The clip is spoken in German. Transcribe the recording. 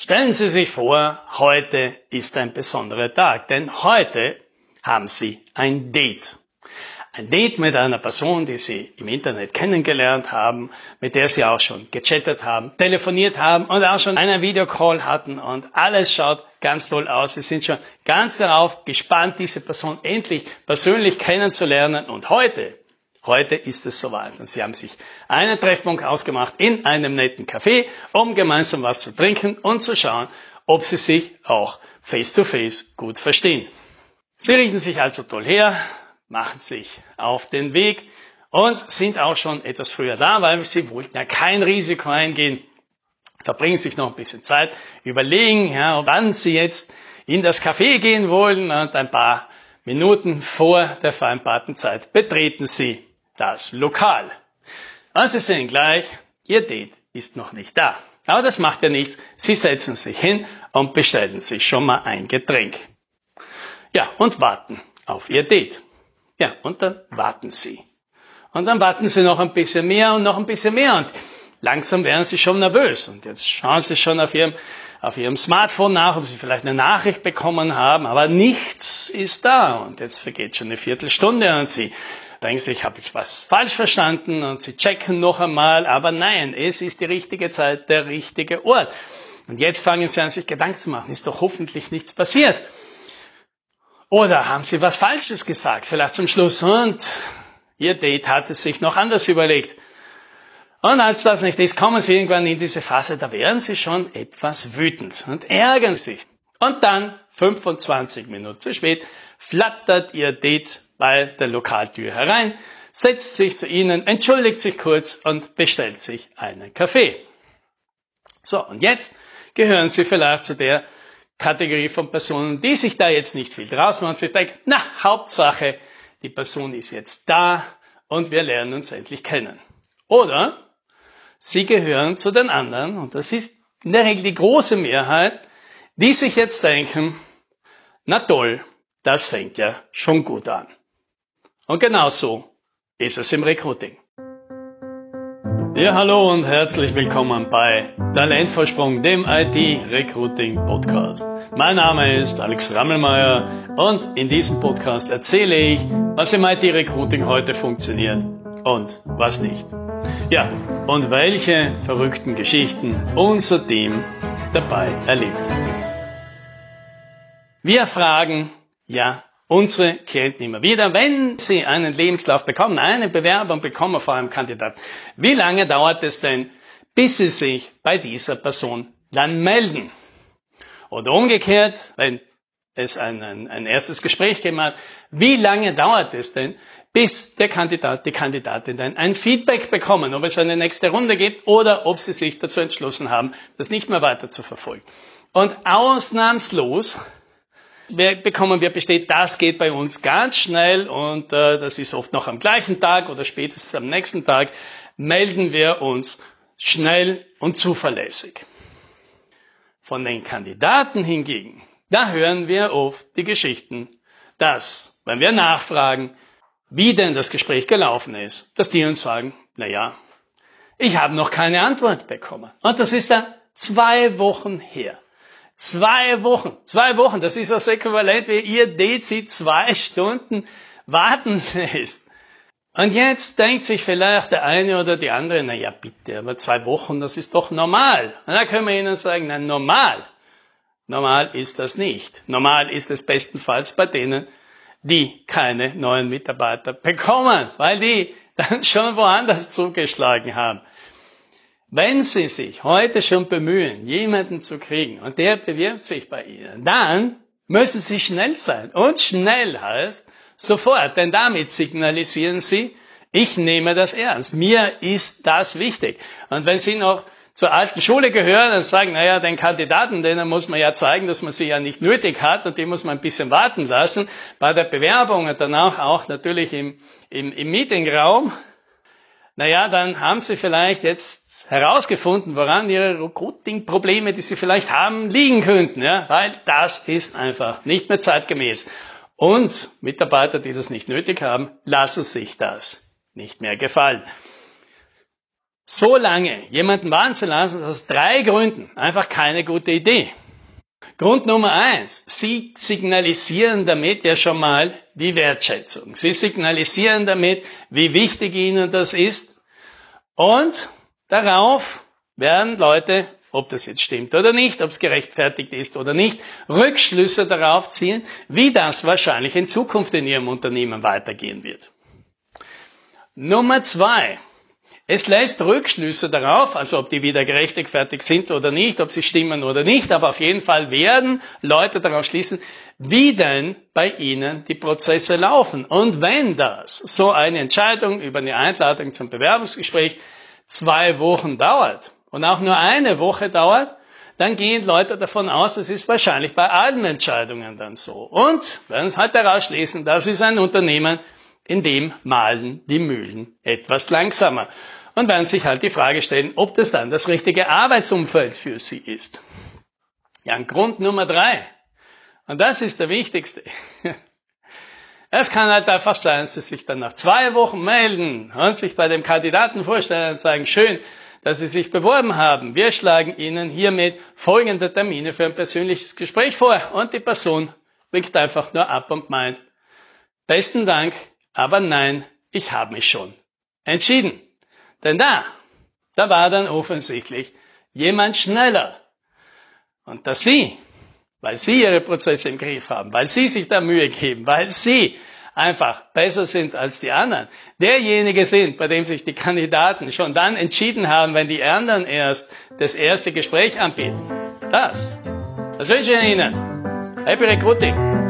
Stellen Sie sich vor, heute ist ein besonderer Tag, denn heute haben Sie ein Date. Ein Date mit einer Person, die Sie im Internet kennengelernt haben, mit der Sie auch schon gechattet haben, telefoniert haben und auch schon einen Videocall hatten und alles schaut ganz toll aus. Sie sind schon ganz darauf gespannt, diese Person endlich persönlich kennenzulernen und heute Heute ist es soweit. Und sie haben sich einen Treffpunkt ausgemacht in einem netten Café, um gemeinsam was zu trinken und zu schauen, ob sie sich auch face to face gut verstehen. Sie richten sich also toll her, machen sich auf den Weg und sind auch schon etwas früher da, weil sie wollten ja kein Risiko eingehen. Verbringen sich noch ein bisschen Zeit, überlegen, ja, wann sie jetzt in das Café gehen wollen und ein paar Minuten vor der vereinbarten Zeit betreten sie das Lokal. Und Sie sehen gleich, Ihr Date ist noch nicht da. Aber das macht ja nichts. Sie setzen sich hin und bestellen sich schon mal ein Getränk. Ja, und warten auf Ihr Date. Ja, und dann warten Sie. Und dann warten Sie noch ein bisschen mehr und noch ein bisschen mehr und langsam werden Sie schon nervös. Und jetzt schauen Sie schon auf Ihrem, auf Ihrem Smartphone nach, ob Sie vielleicht eine Nachricht bekommen haben, aber nichts ist da. Und jetzt vergeht schon eine Viertelstunde und Sie denken sich, habe ich was falsch verstanden und sie checken noch einmal, aber nein, es ist die richtige Zeit, der richtige Ort. Und jetzt fangen sie an, sich Gedanken zu machen, ist doch hoffentlich nichts passiert. Oder haben sie was Falsches gesagt, vielleicht zum Schluss und ihr Date hat es sich noch anders überlegt. Und als das nicht ist, kommen sie irgendwann in diese Phase, da werden sie schon etwas wütend und ärgern sich. Und dann, 25 Minuten zu spät, flattert ihr Date bei der Lokaltür herein, setzt sich zu Ihnen, entschuldigt sich kurz und bestellt sich einen Kaffee. So, und jetzt gehören Sie vielleicht zu der Kategorie von Personen, die sich da jetzt nicht viel draus machen. Sie denken, na, Hauptsache, die Person ist jetzt da und wir lernen uns endlich kennen. Oder Sie gehören zu den anderen, und das ist in der Regel die große Mehrheit, die sich jetzt denken, na toll, das fängt ja schon gut an. Und genau so ist es im Recruiting. Ja, hallo und herzlich willkommen bei Talentvorsprung, dem IT-Recruiting-Podcast. Mein Name ist Alex Rammelmeier und in diesem Podcast erzähle ich, was im IT-Recruiting heute funktioniert und was nicht. Ja, und welche verrückten Geschichten unser Team dabei erlebt. Wir fragen, ja, unsere Klienten immer wieder, wenn sie einen Lebenslauf bekommen, eine Bewerbung bekommen vor einem Kandidaten, wie lange dauert es denn, bis sie sich bei dieser Person dann melden? Oder umgekehrt, wenn es ein, ein, ein erstes Gespräch gegeben hat, wie lange dauert es denn, bis der Kandidat, die Kandidatin dann ein Feedback bekommen, ob es eine nächste Runde geht oder ob sie sich dazu entschlossen haben, das nicht mehr weiter zu verfolgen. Und ausnahmslos bekommen wir besteht, das geht bei uns ganz schnell und äh, das ist oft noch am gleichen Tag oder spätestens am nächsten Tag, melden wir uns schnell und zuverlässig. Von den Kandidaten hingegen, da hören wir oft die Geschichten, dass, wenn wir nachfragen, wie denn das Gespräch gelaufen ist, dass die uns sagen, na ja, ich habe noch keine Antwort bekommen. Und das ist dann zwei Wochen her. Zwei Wochen, zwei Wochen, das ist das Äquivalent, wie ihr Dezi zwei Stunden warten lässt. Und jetzt denkt sich vielleicht der eine oder die andere, na ja, bitte, aber zwei Wochen, das ist doch normal. Und da können wir ihnen sagen, na normal. Normal ist das nicht. Normal ist es bestenfalls bei denen, die keine neuen Mitarbeiter bekommen, weil die dann schon woanders zugeschlagen haben. Wenn Sie sich heute schon bemühen, jemanden zu kriegen und der bewirbt sich bei Ihnen, dann müssen Sie schnell sein. Und schnell heißt sofort, denn damit signalisieren Sie, ich nehme das ernst. Mir ist das wichtig. Und wenn Sie noch zur alten Schule gehören und sagen, naja, den Kandidaten, denen muss man ja zeigen, dass man sie ja nicht nötig hat und die muss man ein bisschen warten lassen, bei der Bewerbung und danach auch natürlich im, im, im Meetingraum, naja, dann haben Sie vielleicht jetzt herausgefunden, woran Ihre Recruiting-Probleme, die Sie vielleicht haben, liegen könnten, ja, weil das ist einfach nicht mehr zeitgemäß. Und Mitarbeiter, die das nicht nötig haben, lassen sich das nicht mehr gefallen. So lange jemanden warten zu lassen, aus drei Gründen einfach keine gute Idee. Grund Nummer eins. Sie signalisieren damit ja schon mal die Wertschätzung. Sie signalisieren damit, wie wichtig Ihnen das ist. Und darauf werden Leute, ob das jetzt stimmt oder nicht, ob es gerechtfertigt ist oder nicht, Rückschlüsse darauf ziehen, wie das wahrscheinlich in Zukunft in Ihrem Unternehmen weitergehen wird. Nummer zwei. Es lässt Rückschlüsse darauf, also ob die wieder gerechtfertigt sind oder nicht, ob sie stimmen oder nicht, aber auf jeden Fall werden Leute darauf schließen, wie denn bei ihnen die Prozesse laufen. Und wenn das so eine Entscheidung über eine Einladung zum Bewerbungsgespräch zwei Wochen dauert und auch nur eine Woche dauert, dann gehen Leute davon aus, das ist wahrscheinlich bei allen Entscheidungen dann so. Und werden es halt daraus schließen, das ist ein Unternehmen, in dem malen die Mühlen etwas langsamer und werden sich halt die Frage stellen, ob das dann das richtige Arbeitsumfeld für sie ist. Ja, Grund Nummer drei. Und das ist der wichtigste. Es kann halt einfach sein, dass sie sich dann nach zwei Wochen melden und sich bei dem Kandidaten vorstellen und sagen, schön, dass Sie sich beworben haben. Wir schlagen Ihnen hiermit folgende Termine für ein persönliches Gespräch vor. Und die Person winkt einfach nur ab und meint, besten Dank, aber nein, ich habe mich schon entschieden. Denn da, da war dann offensichtlich jemand schneller. Und dass Sie, weil Sie Ihre Prozesse im Griff haben, weil Sie sich da Mühe geben, weil Sie einfach besser sind als die anderen, derjenige sind, bei dem sich die Kandidaten schon dann entschieden haben, wenn die anderen erst das erste Gespräch anbieten. Das, das wünsche ich Ihnen. Happy Recruiting!